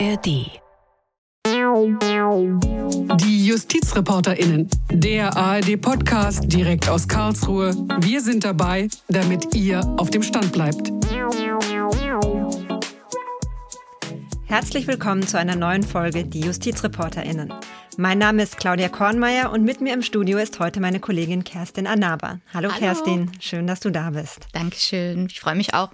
ARD. Die JustizreporterInnen, der ARD-Podcast direkt aus Karlsruhe. Wir sind dabei, damit ihr auf dem Stand bleibt. Herzlich willkommen zu einer neuen Folge Die JustizreporterInnen. Mein Name ist Claudia Kornmeier und mit mir im Studio ist heute meine Kollegin Kerstin Anaba. Hallo, Hallo. Kerstin, schön, dass du da bist. Dankeschön, ich freue mich auch.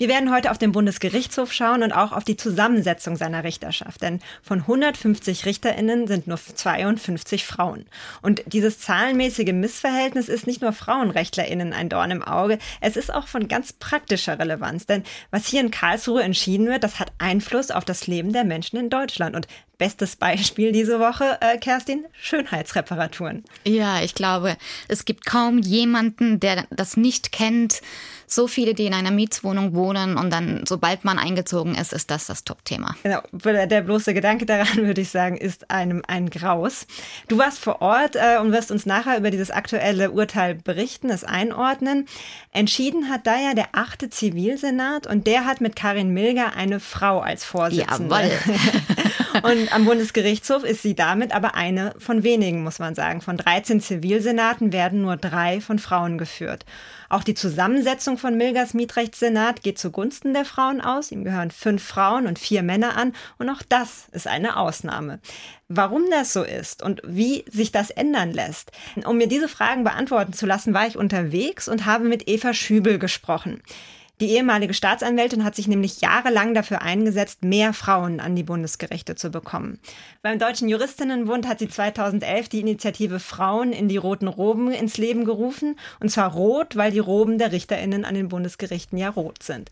Wir werden heute auf den Bundesgerichtshof schauen und auch auf die Zusammensetzung seiner Richterschaft. Denn von 150 RichterInnen sind nur 52 Frauen. Und dieses zahlenmäßige Missverhältnis ist nicht nur FrauenrechtlerInnen ein Dorn im Auge, es ist auch von ganz praktischer Relevanz. Denn was hier in Karlsruhe entschieden wird, das hat Einfluss auf das Leben der Menschen in Deutschland. Und bestes Beispiel diese Woche, äh, Kerstin, Schönheitsreparaturen. Ja, ich glaube, es gibt kaum jemanden, der das nicht kennt so viele, die in einer Mietswohnung wohnen und dann, sobald man eingezogen ist, ist das das Top-Thema. Genau, der bloße Gedanke daran, würde ich sagen, ist einem ein Graus. Du warst vor Ort äh, und wirst uns nachher über dieses aktuelle Urteil berichten, es einordnen. Entschieden hat da ja der achte Zivilsenat und der hat mit Karin Milger eine Frau als Vorsitzende. Jawohl. und am Bundesgerichtshof ist sie damit aber eine von wenigen, muss man sagen. Von 13 Zivilsenaten werden nur drei von Frauen geführt. Auch die Zusammensetzung von Milgers Mietrechtssenat geht zugunsten der Frauen aus. Ihm gehören fünf Frauen und vier Männer an. Und auch das ist eine Ausnahme. Warum das so ist und wie sich das ändern lässt. Um mir diese Fragen beantworten zu lassen, war ich unterwegs und habe mit Eva Schübel gesprochen. Die ehemalige Staatsanwältin hat sich nämlich jahrelang dafür eingesetzt, mehr Frauen an die Bundesgerichte zu bekommen. Beim Deutschen Juristinnenbund hat sie 2011 die Initiative Frauen in die roten Roben ins Leben gerufen. Und zwar rot, weil die Roben der Richterinnen an den Bundesgerichten ja rot sind.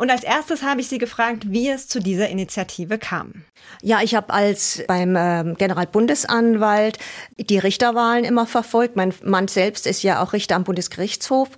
Und als erstes habe ich sie gefragt, wie es zu dieser Initiative kam. Ja, ich habe als beim äh, Generalbundesanwalt die Richterwahlen immer verfolgt. Mein Mann selbst ist ja auch Richter am Bundesgerichtshof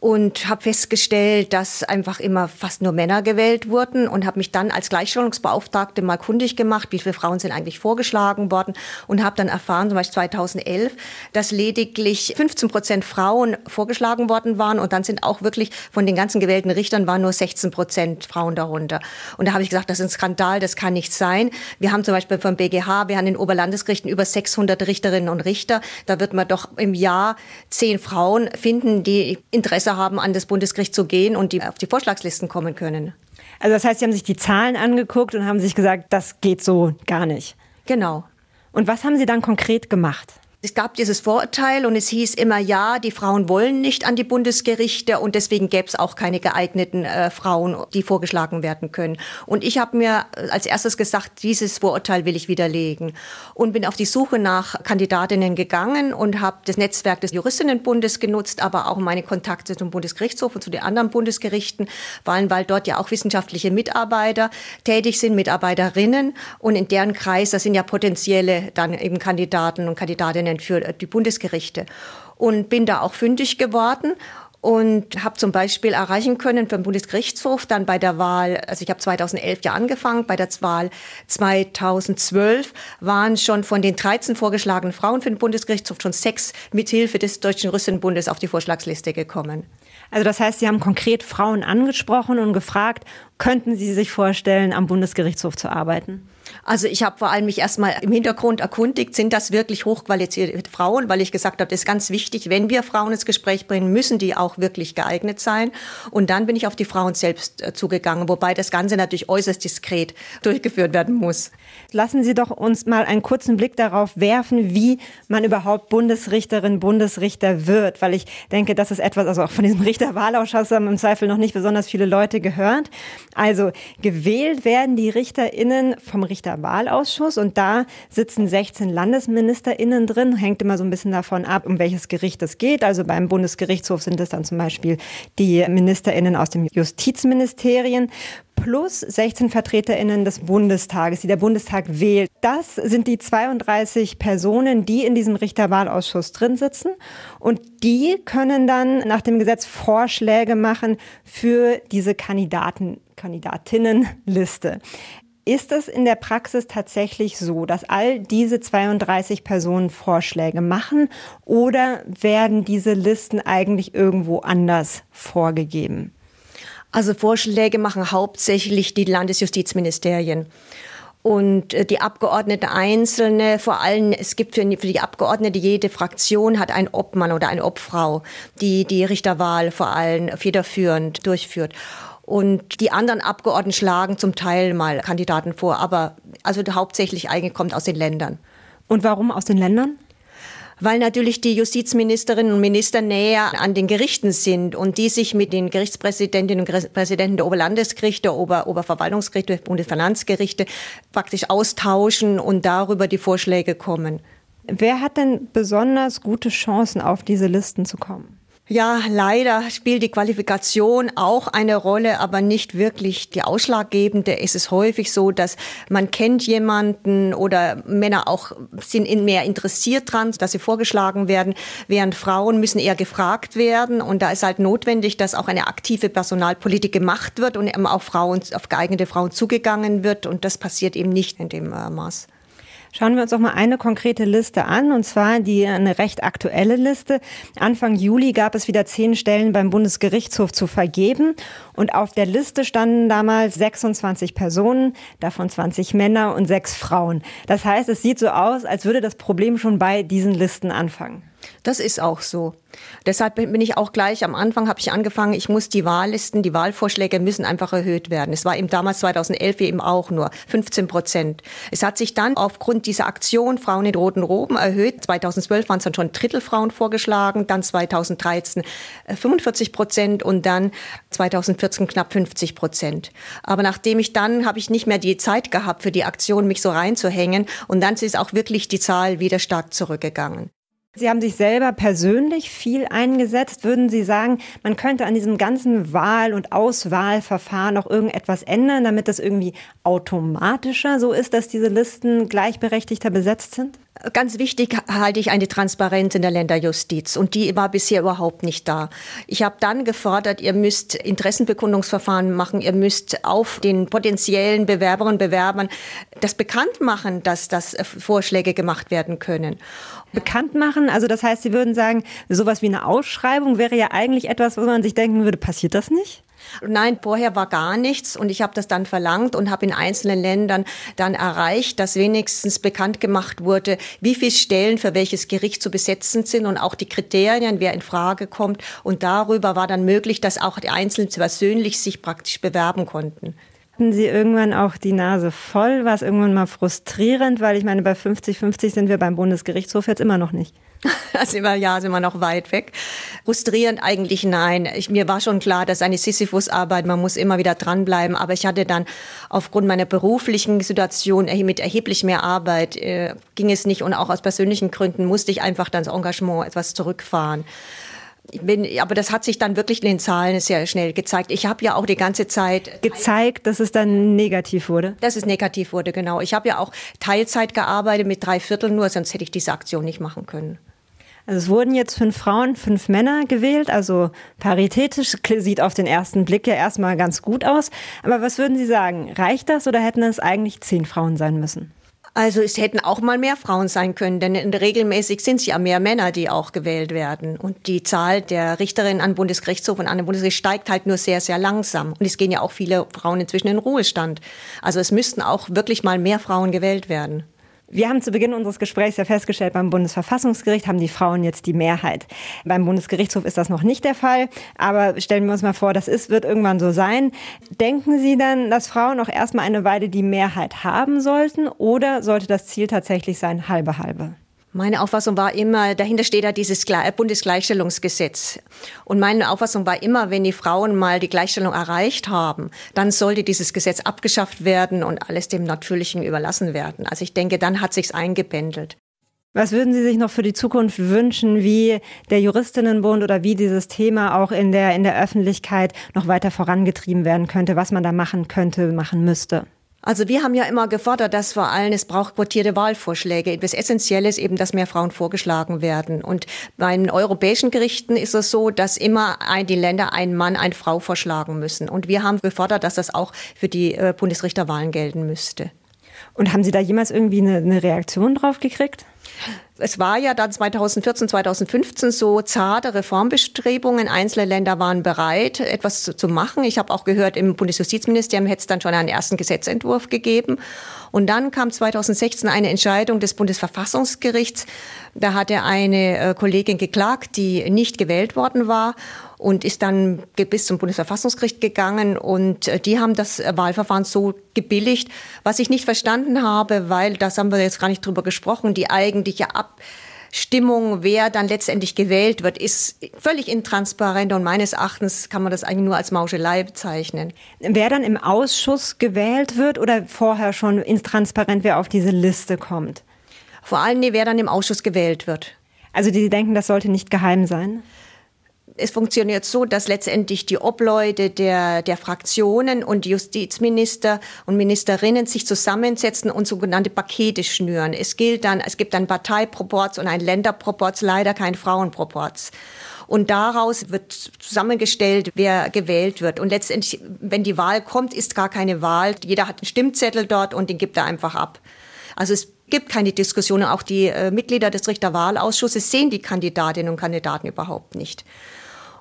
und habe festgestellt, dass einfach immer fast nur Männer gewählt wurden und habe mich dann als Gleichstellungsbeauftragte mal kundig gemacht, wie viele Frauen sind eigentlich vorgeschlagen worden und habe dann erfahren, zum Beispiel 2011, dass lediglich 15 Prozent Frauen vorgeschlagen worden waren und dann sind auch wirklich von den ganzen gewählten Richtern waren nur 16 Prozent Frauen darunter. Und da habe ich gesagt, das ist ein Skandal, das kann nicht sein. Wir haben zum Beispiel vom BGH, wir haben in Oberlandesgerichten über 600 Richterinnen und Richter. Da wird man doch im Jahr zehn Frauen finden, die Interesse Interesse haben, an das Bundesgericht zu gehen und die auf die Vorschlagslisten kommen können. Also das heißt, Sie haben sich die Zahlen angeguckt und haben sich gesagt, das geht so gar nicht. Genau. Und was haben Sie dann konkret gemacht? Es gab dieses Vorurteil und es hieß immer, ja, die Frauen wollen nicht an die Bundesgerichte und deswegen gäbe es auch keine geeigneten äh, Frauen, die vorgeschlagen werden können. Und ich habe mir äh, als erstes gesagt, dieses Vorurteil will ich widerlegen und bin auf die Suche nach Kandidatinnen gegangen und habe das Netzwerk des Juristinnenbundes genutzt, aber auch meine Kontakte zum Bundesgerichtshof und zu den anderen Bundesgerichten, allem weil dort ja auch wissenschaftliche Mitarbeiter tätig sind, Mitarbeiterinnen und in deren Kreis, das sind ja potenzielle dann eben Kandidaten und Kandidatinnen Richtlinien für die Bundesgerichte und bin da auch fündig geworden und habe zum Beispiel erreichen können den Bundesgerichtshof dann bei der Wahl, also ich habe 2011 ja angefangen, bei der Wahl 2012 waren schon von den 13 vorgeschlagenen Frauen für den Bundesgerichtshof schon sechs mithilfe des Deutschen Juristenbundes auf die Vorschlagsliste gekommen. Also das heißt, Sie haben konkret Frauen angesprochen und gefragt, könnten Sie sich vorstellen, am Bundesgerichtshof zu arbeiten? Also ich habe vor allem mich erstmal im Hintergrund erkundigt, sind das wirklich hochqualifizierte Frauen, weil ich gesagt habe, das ist ganz wichtig, wenn wir Frauen ins Gespräch bringen, müssen die auch wirklich geeignet sein. Und dann bin ich auf die Frauen selbst äh, zugegangen, wobei das Ganze natürlich äußerst diskret durchgeführt werden muss. Lassen Sie doch uns mal einen kurzen Blick darauf werfen, wie man überhaupt Bundesrichterin, Bundesrichter wird, weil ich denke, das ist etwas, also auch von diesem Richterwahlausschuss haben im Zweifel noch nicht besonders viele Leute gehört. Also gewählt werden die RichterInnen vom Richterwahlausschuss und da sitzen 16 LandesministerInnen drin, hängt immer so ein bisschen davon ab, um welches Gericht es geht. Also beim Bundesgerichtshof sind es dann zum Beispiel die MinisterInnen aus dem Justizministerien plus 16 VertreterInnen des Bundestages, die der Bundestag wählt. Das sind die 32 Personen, die in diesem Richterwahlausschuss drin sitzen. Und die können dann nach dem Gesetz Vorschläge machen für diese Kandidaten, Kandidatinnenliste. Ist es in der Praxis tatsächlich so, dass all diese 32 Personen Vorschläge machen oder werden diese Listen eigentlich irgendwo anders vorgegeben? Also Vorschläge machen hauptsächlich die Landesjustizministerien. Und äh, die Abgeordneten einzelne, vor allem, es gibt für die Abgeordnete, jede Fraktion hat einen Obmann oder eine Obfrau, die die Richterwahl vor allem federführend durchführt. Und die anderen Abgeordneten schlagen zum Teil mal Kandidaten vor, aber also hauptsächlich eigentlich kommt aus den Ländern. Und warum aus den Ländern? weil natürlich die Justizministerinnen und Minister näher an den Gerichten sind und die sich mit den Gerichtspräsidentinnen und Präsidenten der Oberlandesgerichte, Ober Oberverwaltungsgerichte, Bundesfinanzgerichte praktisch austauschen und darüber die Vorschläge kommen. Wer hat denn besonders gute Chancen, auf diese Listen zu kommen? Ja, leider spielt die Qualifikation auch eine Rolle, aber nicht wirklich die ausschlaggebende. Es ist häufig so, dass man kennt jemanden oder Männer auch sind mehr interessiert dran, dass sie vorgeschlagen werden, während Frauen müssen eher gefragt werden. Und da ist halt notwendig, dass auch eine aktive Personalpolitik gemacht wird und eben auch Frauen, auf geeignete Frauen zugegangen wird. Und das passiert eben nicht in dem äh, Maß. Schauen wir uns doch mal eine konkrete Liste an, und zwar die eine recht aktuelle Liste. Anfang Juli gab es wieder zehn Stellen beim Bundesgerichtshof zu vergeben. Und auf der Liste standen damals 26 Personen, davon 20 Männer und sechs Frauen. Das heißt, es sieht so aus, als würde das Problem schon bei diesen Listen anfangen. Das ist auch so. Deshalb bin ich auch gleich am Anfang habe ich angefangen, ich muss die Wahllisten, die Wahlvorschläge müssen einfach erhöht werden. Es war eben damals 2011 eben auch nur 15 Prozent. Es hat sich dann aufgrund dieser Aktion Frauen in roten Roben erhöht. 2012 waren es dann schon Drittel Frauen vorgeschlagen, dann 2013 45 äh, Prozent und dann 2014 knapp 50 Prozent. Aber nachdem ich dann habe ich nicht mehr die Zeit gehabt für die Aktion, mich so reinzuhängen und dann ist auch wirklich die Zahl wieder stark zurückgegangen. Sie haben sich selber persönlich viel eingesetzt. Würden Sie sagen, man könnte an diesem ganzen Wahl- und Auswahlverfahren noch irgendetwas ändern, damit das irgendwie automatischer so ist, dass diese Listen gleichberechtigter besetzt sind? Ganz wichtig halte ich eine Transparenz in der Länderjustiz und die war bisher überhaupt nicht da. Ich habe dann gefordert, ihr müsst Interessenbekundungsverfahren machen, ihr müsst auf den potenziellen Bewerberinnen und Bewerbern das bekannt machen, dass das Vorschläge gemacht werden können bekannt machen? Also das heißt, Sie würden sagen, sowas wie eine Ausschreibung wäre ja eigentlich etwas, wo man sich denken würde, passiert das nicht? Nein, vorher war gar nichts und ich habe das dann verlangt und habe in einzelnen Ländern dann erreicht, dass wenigstens bekannt gemacht wurde, wie viele Stellen für welches Gericht zu besetzen sind und auch die Kriterien, wer in Frage kommt. Und darüber war dann möglich, dass auch die Einzelnen persönlich sich praktisch bewerben konnten. Hatten Sie irgendwann auch die Nase voll? War es irgendwann mal frustrierend? Weil ich meine, bei 50-50 sind wir beim Bundesgerichtshof jetzt immer noch nicht. Also immer, ja, sind wir noch weit weg. Frustrierend eigentlich nein. Ich, mir war schon klar, dass eine Sisyphus-Arbeit, man muss immer wieder dranbleiben. Aber ich hatte dann aufgrund meiner beruflichen Situation mit erheblich mehr Arbeit, äh, ging es nicht. Und auch aus persönlichen Gründen musste ich einfach dann das Engagement etwas zurückfahren bin, aber das hat sich dann wirklich in den Zahlen sehr schnell gezeigt. Ich habe ja auch die ganze Zeit gezeigt, dass es dann negativ wurde. Dass es negativ wurde, genau. Ich habe ja auch Teilzeit gearbeitet mit drei Vierteln nur, sonst hätte ich diese Aktion nicht machen können. Also es wurden jetzt fünf Frauen, fünf Männer gewählt, also paritätisch sieht auf den ersten Blick ja erstmal ganz gut aus. Aber was würden Sie sagen? Reicht das oder hätten es eigentlich zehn Frauen sein müssen? Also es hätten auch mal mehr Frauen sein können, denn regelmäßig sind es ja mehr Männer, die auch gewählt werden. Und die Zahl der Richterinnen an Bundesgerichtshof und an den Bundesgericht steigt halt nur sehr, sehr langsam. Und es gehen ja auch viele Frauen inzwischen in Ruhestand. Also es müssten auch wirklich mal mehr Frauen gewählt werden. Wir haben zu Beginn unseres Gesprächs ja festgestellt, beim Bundesverfassungsgericht haben die Frauen jetzt die Mehrheit. Beim Bundesgerichtshof ist das noch nicht der Fall, aber stellen wir uns mal vor, das ist, wird irgendwann so sein. Denken Sie dann, dass Frauen auch erstmal eine Weile die Mehrheit haben sollten oder sollte das Ziel tatsächlich sein, halbe halbe? Meine Auffassung war immer, dahinter steht ja dieses Bundesgleichstellungsgesetz. Und meine Auffassung war immer, wenn die Frauen mal die Gleichstellung erreicht haben, dann sollte dieses Gesetz abgeschafft werden und alles dem Natürlichen überlassen werden. Also ich denke, dann hat sich's eingependelt. Was würden Sie sich noch für die Zukunft wünschen, wie der Juristinnenbund oder wie dieses Thema auch in der, in der Öffentlichkeit noch weiter vorangetrieben werden könnte, was man da machen könnte, machen müsste? Also wir haben ja immer gefordert, dass vor allem es braucht quotierte Wahlvorschläge. Das Essentielle ist eben, dass mehr Frauen vorgeschlagen werden. Und bei den europäischen Gerichten ist es so, dass immer ein, die Länder einen Mann, eine Frau vorschlagen müssen. Und wir haben gefordert, dass das auch für die äh, Bundesrichterwahlen gelten müsste. Und haben Sie da jemals irgendwie eine, eine Reaktion drauf gekriegt? Es war ja dann 2014, 2015 so zarte Reformbestrebungen. Einzelne Länder waren bereit, etwas zu, zu machen. Ich habe auch gehört, im Bundesjustizministerium hätte es dann schon einen ersten Gesetzentwurf gegeben. Und dann kam 2016 eine Entscheidung des Bundesverfassungsgerichts. Da hatte eine äh, Kollegin geklagt, die nicht gewählt worden war und ist dann bis zum Bundesverfassungsgericht gegangen und äh, die haben das Wahlverfahren so gebilligt, was ich nicht verstanden habe, weil das haben wir jetzt gar nicht drüber gesprochen, die eigentliche Abstimmung, wer dann letztendlich gewählt wird, ist völlig intransparent und meines Erachtens kann man das eigentlich nur als Mauschelei bezeichnen. Wer dann im Ausschuss gewählt wird oder vorher schon intransparent, wer auf diese Liste kommt? Vor allem, wer dann im Ausschuss gewählt wird. Also die denken, das sollte nicht geheim sein? Es funktioniert so, dass letztendlich die Obleute der, der Fraktionen und Justizminister und Ministerinnen sich zusammensetzen und sogenannte Pakete schnüren. Es gilt dann, es gibt ein Parteiproporz und ein Länderproporz, leider kein Frauenproporz. Und daraus wird zusammengestellt, wer gewählt wird. Und letztendlich, wenn die Wahl kommt, ist gar keine Wahl. Jeder hat einen Stimmzettel dort und den gibt er einfach ab. Also es gibt keine Diskussion. Auch die äh, Mitglieder des Richterwahlausschusses sehen die Kandidatinnen und Kandidaten überhaupt nicht.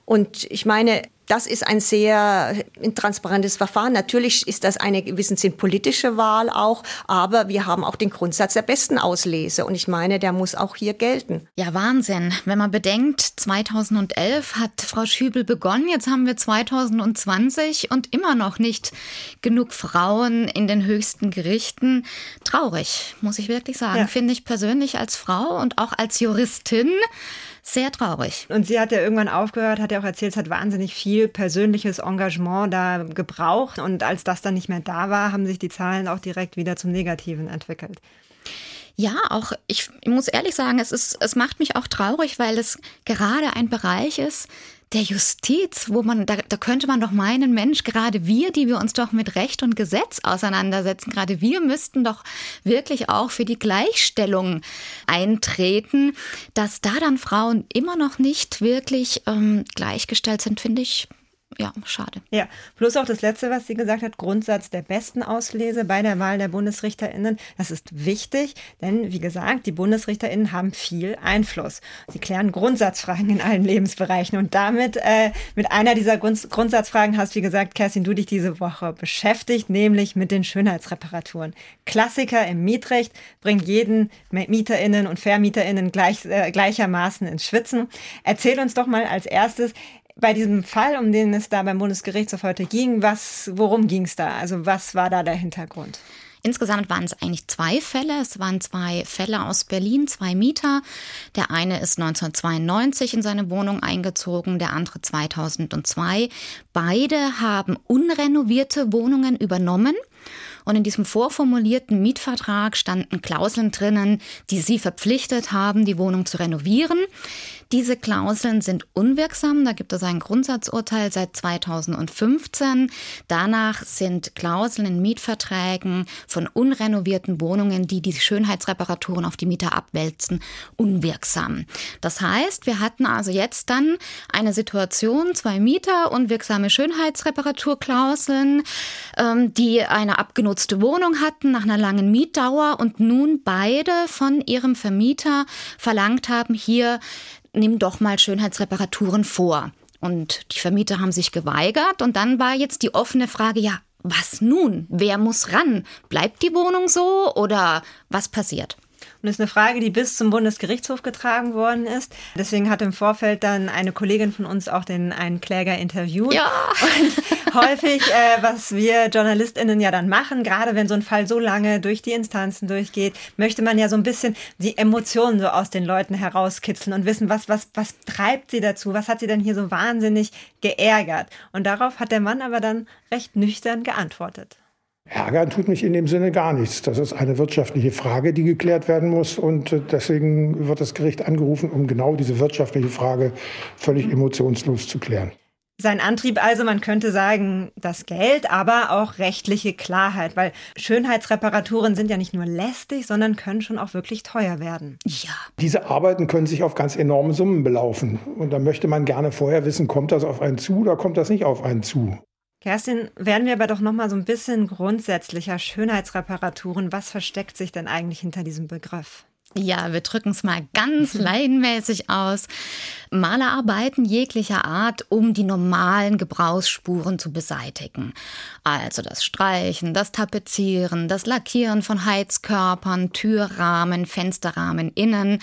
Und ich meine, das ist ein sehr intransparentes Verfahren. Natürlich ist das eine gewissen Sinn politische Wahl auch, aber wir haben auch den Grundsatz der besten Auslese und ich meine, der muss auch hier gelten. Ja, Wahnsinn. Wenn man bedenkt, 2011 hat Frau Schübel begonnen, jetzt haben wir 2020 und immer noch nicht genug Frauen in den höchsten Gerichten. Traurig, muss ich wirklich sagen. Ja. Finde ich persönlich als Frau und auch als Juristin sehr traurig. Und sie hat ja irgendwann aufgehört, hat ja auch erzählt, es hat wahnsinnig viel persönliches Engagement da gebraucht. Und als das dann nicht mehr da war, haben sich die Zahlen auch direkt wieder zum Negativen entwickelt. Ja, auch ich muss ehrlich sagen, es ist, es macht mich auch traurig, weil es gerade ein Bereich ist, der Justiz, wo man, da, da könnte man doch meinen, Mensch, gerade wir, die wir uns doch mit Recht und Gesetz auseinandersetzen, gerade wir müssten doch wirklich auch für die Gleichstellung eintreten, dass da dann Frauen immer noch nicht wirklich ähm, gleichgestellt sind, finde ich ja, schade. Ja, plus auch das Letzte, was sie gesagt hat, Grundsatz der besten Auslese bei der Wahl der BundesrichterInnen. Das ist wichtig, denn wie gesagt, die BundesrichterInnen haben viel Einfluss. Sie klären Grundsatzfragen in allen Lebensbereichen und damit äh, mit einer dieser Grund Grundsatzfragen hast, wie gesagt, Kerstin, du dich diese Woche beschäftigt, nämlich mit den Schönheitsreparaturen. Klassiker im Mietrecht bringt jeden MieterInnen und VermieterInnen gleich, äh, gleichermaßen ins Schwitzen. Erzähl uns doch mal als erstes, bei diesem Fall, um den es da beim Bundesgerichtshof heute ging, was, worum ging es da? Also was war da der Hintergrund? Insgesamt waren es eigentlich zwei Fälle. Es waren zwei Fälle aus Berlin, zwei Mieter. Der eine ist 1992 in seine Wohnung eingezogen, der andere 2002. Beide haben unrenovierte Wohnungen übernommen. Und in diesem vorformulierten Mietvertrag standen Klauseln drinnen, die sie verpflichtet haben, die Wohnung zu renovieren. Diese Klauseln sind unwirksam. Da gibt es ein Grundsatzurteil seit 2015. Danach sind Klauseln in Mietverträgen von unrenovierten Wohnungen, die die Schönheitsreparaturen auf die Mieter abwälzen, unwirksam. Das heißt, wir hatten also jetzt dann eine Situation, zwei Mieter, unwirksame Schönheitsreparaturklauseln, ähm, die eine abgenutzte Wohnung hatten nach einer langen Mietdauer und nun beide von ihrem Vermieter verlangt haben, hier nimm doch mal Schönheitsreparaturen vor. Und die Vermieter haben sich geweigert und dann war jetzt die offene Frage, ja, was nun? Wer muss ran? Bleibt die Wohnung so oder was passiert? Und das ist eine Frage, die bis zum Bundesgerichtshof getragen worden ist. Deswegen hat im Vorfeld dann eine Kollegin von uns auch den einen Kläger interviewt. Ja. Und häufig, äh, was wir JournalistInnen ja dann machen, gerade wenn so ein Fall so lange durch die Instanzen durchgeht, möchte man ja so ein bisschen die Emotionen so aus den Leuten herauskitzeln und wissen, was, was, was treibt sie dazu? Was hat sie denn hier so wahnsinnig geärgert? Und darauf hat der Mann aber dann recht nüchtern geantwortet. Ärgern tut mich in dem Sinne gar nichts. Das ist eine wirtschaftliche Frage, die geklärt werden muss. Und äh, deswegen wird das Gericht angerufen, um genau diese wirtschaftliche Frage völlig emotionslos zu klären. Sein Antrieb also, man könnte sagen, das Geld, aber auch rechtliche Klarheit, weil Schönheitsreparaturen sind ja nicht nur lästig, sondern können schon auch wirklich teuer werden. Ja. Diese Arbeiten können sich auf ganz enorme Summen belaufen. Und da möchte man gerne vorher wissen, kommt das auf einen zu oder kommt das nicht auf einen zu? Kerstin, werden wir aber doch noch mal so ein bisschen grundsätzlicher Schönheitsreparaturen. Was versteckt sich denn eigentlich hinter diesem Begriff? Ja, wir drücken es mal ganz laienmäßig aus. Malerarbeiten jeglicher Art, um die normalen Gebrauchsspuren zu beseitigen. Also das Streichen, das Tapezieren, das Lackieren von Heizkörpern, Türrahmen, Fensterrahmen innen.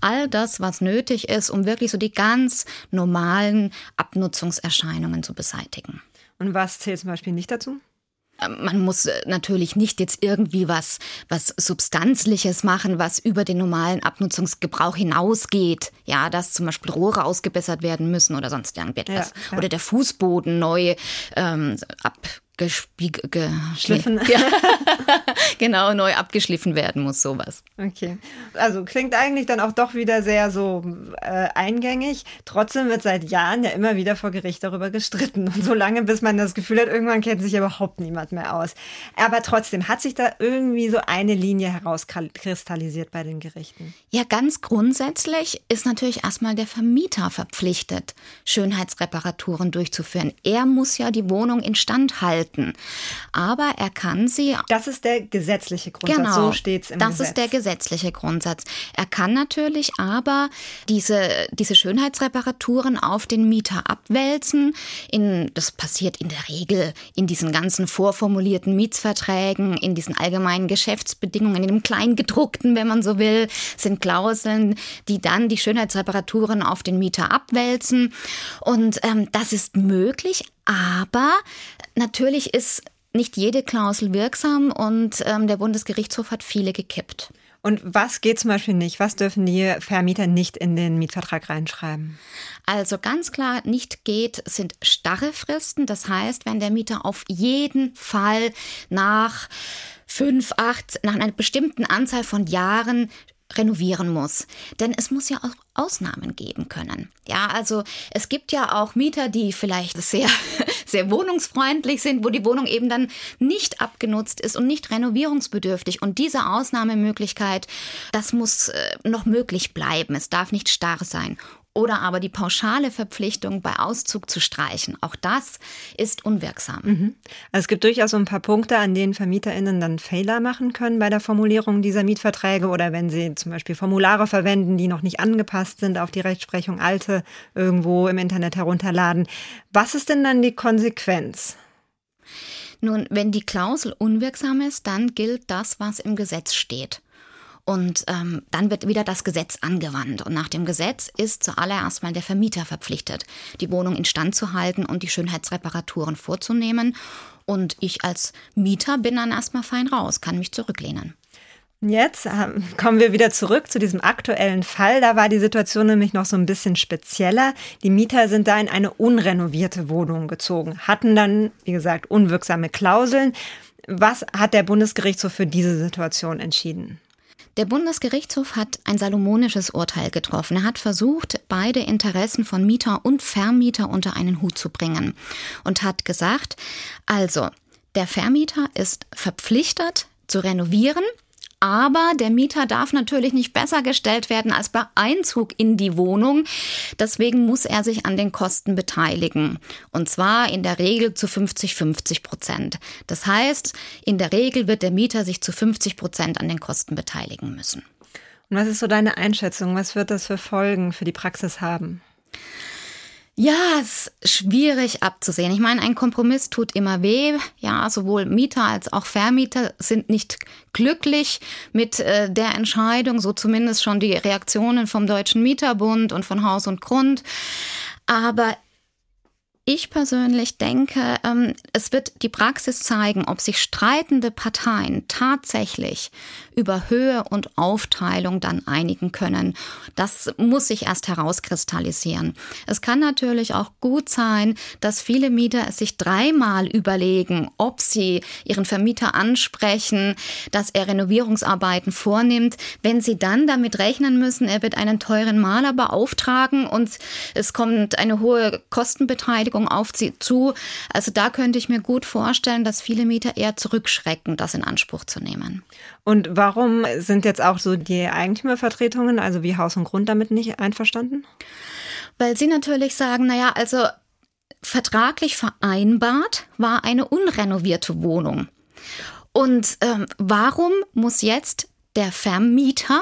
All das, was nötig ist, um wirklich so die ganz normalen Abnutzungserscheinungen zu beseitigen. Und was zählt zum Beispiel nicht dazu? man muss äh, natürlich nicht jetzt irgendwie was, was Substanzliches machen, was über den normalen Abnutzungsgebrauch hinausgeht. Ja, dass zum Beispiel Rohre ausgebessert werden müssen oder sonst irgendetwas. Ja, ja. Oder der Fußboden neu ähm, ab geschliffen. Ja. genau, neu abgeschliffen werden muss, sowas. Okay. Also klingt eigentlich dann auch doch wieder sehr so äh, eingängig. Trotzdem wird seit Jahren ja immer wieder vor Gericht darüber gestritten. Und so lange, bis man das Gefühl hat, irgendwann kennt sich überhaupt niemand mehr aus. Aber trotzdem, hat sich da irgendwie so eine Linie herauskristallisiert bei den Gerichten? Ja, ganz grundsätzlich ist natürlich erstmal der Vermieter verpflichtet, Schönheitsreparaturen durchzuführen. Er muss ja die Wohnung instand halten halten. Aber er kann sie. Das ist der gesetzliche Grundsatz. Genau, so steht es im das Gesetz. Das ist der gesetzliche Grundsatz. Er kann natürlich aber diese, diese Schönheitsreparaturen auf den Mieter abwälzen. In, das passiert in der Regel in diesen ganzen vorformulierten Mietsverträgen, in diesen allgemeinen Geschäftsbedingungen, in dem Kleingedruckten, wenn man so will, sind Klauseln, die dann die Schönheitsreparaturen auf den Mieter abwälzen. Und ähm, das ist möglich, aber natürlich ist nicht jede Klausel wirksam und ähm, der Bundesgerichtshof hat viele gekippt. Und was geht zum Beispiel nicht? Was dürfen die Vermieter nicht in den Mietvertrag reinschreiben? Also ganz klar nicht geht, sind starre Fristen. Das heißt, wenn der Mieter auf jeden Fall nach fünf, acht, nach einer bestimmten Anzahl von Jahren renovieren muss. Denn es muss ja auch Ausnahmen geben können. Ja, also es gibt ja auch Mieter, die vielleicht sehr, sehr wohnungsfreundlich sind, wo die Wohnung eben dann nicht abgenutzt ist und nicht renovierungsbedürftig. Und diese Ausnahmemöglichkeit, das muss äh, noch möglich bleiben. Es darf nicht starr sein oder aber die pauschale Verpflichtung bei Auszug zu streichen. Auch das ist unwirksam. Mhm. Also es gibt durchaus so ein paar Punkte, an denen VermieterInnen dann Fehler machen können bei der Formulierung dieser Mietverträge oder wenn sie zum Beispiel Formulare verwenden, die noch nicht angepasst sind auf die Rechtsprechung, alte irgendwo im Internet herunterladen. Was ist denn dann die Konsequenz? Nun, wenn die Klausel unwirksam ist, dann gilt das, was im Gesetz steht. Und ähm, dann wird wieder das Gesetz angewandt. Und nach dem Gesetz ist zuallererst mal der Vermieter verpflichtet, die Wohnung instand zu halten und die Schönheitsreparaturen vorzunehmen. Und ich als Mieter bin dann erstmal fein raus, kann mich zurücklehnen. Jetzt ähm, kommen wir wieder zurück zu diesem aktuellen Fall. Da war die Situation nämlich noch so ein bisschen spezieller. Die Mieter sind da in eine unrenovierte Wohnung gezogen, hatten dann, wie gesagt, unwirksame Klauseln. Was hat der Bundesgerichtshof für diese Situation entschieden? Der Bundesgerichtshof hat ein salomonisches Urteil getroffen. Er hat versucht, beide Interessen von Mieter und Vermieter unter einen Hut zu bringen und hat gesagt, also, der Vermieter ist verpflichtet zu renovieren, aber der Mieter darf natürlich nicht besser gestellt werden als bei Einzug in die Wohnung. Deswegen muss er sich an den Kosten beteiligen. Und zwar in der Regel zu 50, 50 Prozent. Das heißt, in der Regel wird der Mieter sich zu 50 Prozent an den Kosten beteiligen müssen. Und was ist so deine Einschätzung? Was wird das für Folgen für die Praxis haben? Ja, es ist schwierig abzusehen. Ich meine, ein Kompromiss tut immer weh. Ja, sowohl Mieter als auch Vermieter sind nicht glücklich mit äh, der Entscheidung, so zumindest schon die Reaktionen vom Deutschen Mieterbund und von Haus und Grund. Aber ich persönlich denke, ähm, es wird die Praxis zeigen, ob sich streitende Parteien tatsächlich über Höhe und Aufteilung dann einigen können. Das muss sich erst herauskristallisieren. Es kann natürlich auch gut sein, dass viele Mieter es sich dreimal überlegen, ob sie ihren Vermieter ansprechen, dass er Renovierungsarbeiten vornimmt, wenn sie dann damit rechnen müssen, er wird einen teuren Maler beauftragen und es kommt eine hohe Kostenbeteiligung auf sie zu. Also da könnte ich mir gut vorstellen, dass viele Mieter eher zurückschrecken, das in Anspruch zu nehmen. Und warum sind jetzt auch so die Eigentümervertretungen, also wie Haus und Grund, damit nicht einverstanden? Weil sie natürlich sagen, naja, also vertraglich vereinbart war eine unrenovierte Wohnung. Und ähm, warum muss jetzt der Vermieter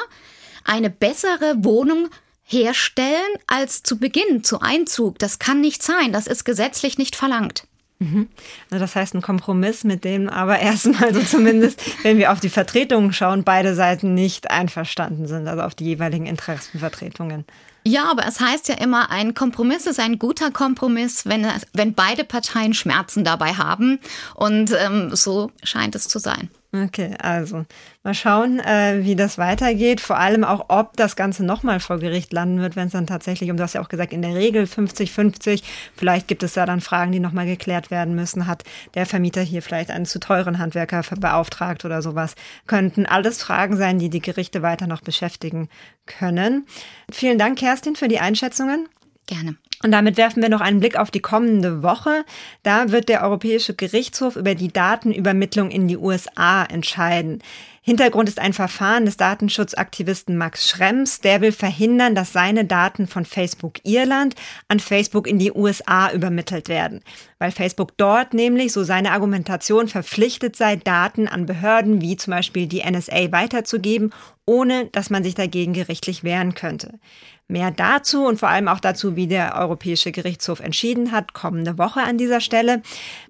eine bessere Wohnung herstellen als zu Beginn, zu Einzug. Das kann nicht sein. Das ist gesetzlich nicht verlangt. Mhm. Also das heißt ein Kompromiss, mit dem aber erstmal so zumindest, wenn wir auf die Vertretungen schauen, beide Seiten nicht einverstanden sind, also auf die jeweiligen Interessenvertretungen. Ja, aber es heißt ja immer, ein Kompromiss ist ein guter Kompromiss, wenn, wenn beide Parteien Schmerzen dabei haben. Und ähm, so scheint es zu sein. Okay, also mal schauen, äh, wie das weitergeht. Vor allem auch, ob das Ganze nochmal vor Gericht landen wird, wenn es dann tatsächlich, um du hast ja auch gesagt, in der Regel 50-50. Vielleicht gibt es da dann Fragen, die nochmal geklärt werden müssen. Hat der Vermieter hier vielleicht einen zu teuren Handwerker beauftragt oder sowas? Könnten alles Fragen sein, die die Gerichte weiter noch beschäftigen können. Vielen Dank, Kerstin, für die Einschätzungen. Gerne. Und damit werfen wir noch einen Blick auf die kommende Woche. Da wird der Europäische Gerichtshof über die Datenübermittlung in die USA entscheiden. Hintergrund ist ein Verfahren des Datenschutzaktivisten Max Schrems. Der will verhindern, dass seine Daten von Facebook Irland an Facebook in die USA übermittelt werden. Weil Facebook dort nämlich, so seine Argumentation, verpflichtet sei, Daten an Behörden wie zum Beispiel die NSA weiterzugeben, ohne dass man sich dagegen gerichtlich wehren könnte. Mehr dazu und vor allem auch dazu, wie der Europäische Gerichtshof entschieden hat, kommende Woche an dieser Stelle.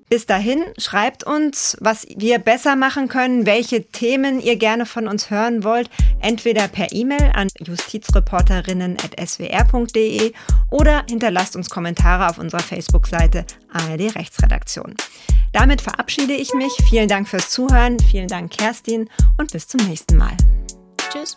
Bis dahin schreibt uns, was wir besser machen können, welche Themen ihr gerne von uns hören wollt, entweder per E-Mail an justizreporterinnen.swr.de oder hinterlasst uns Kommentare auf unserer Facebook-Seite ARD Rechtsredaktion. Damit verabschiede ich mich. Vielen Dank fürs Zuhören. Vielen Dank, Kerstin, und bis zum nächsten Mal. Tschüss.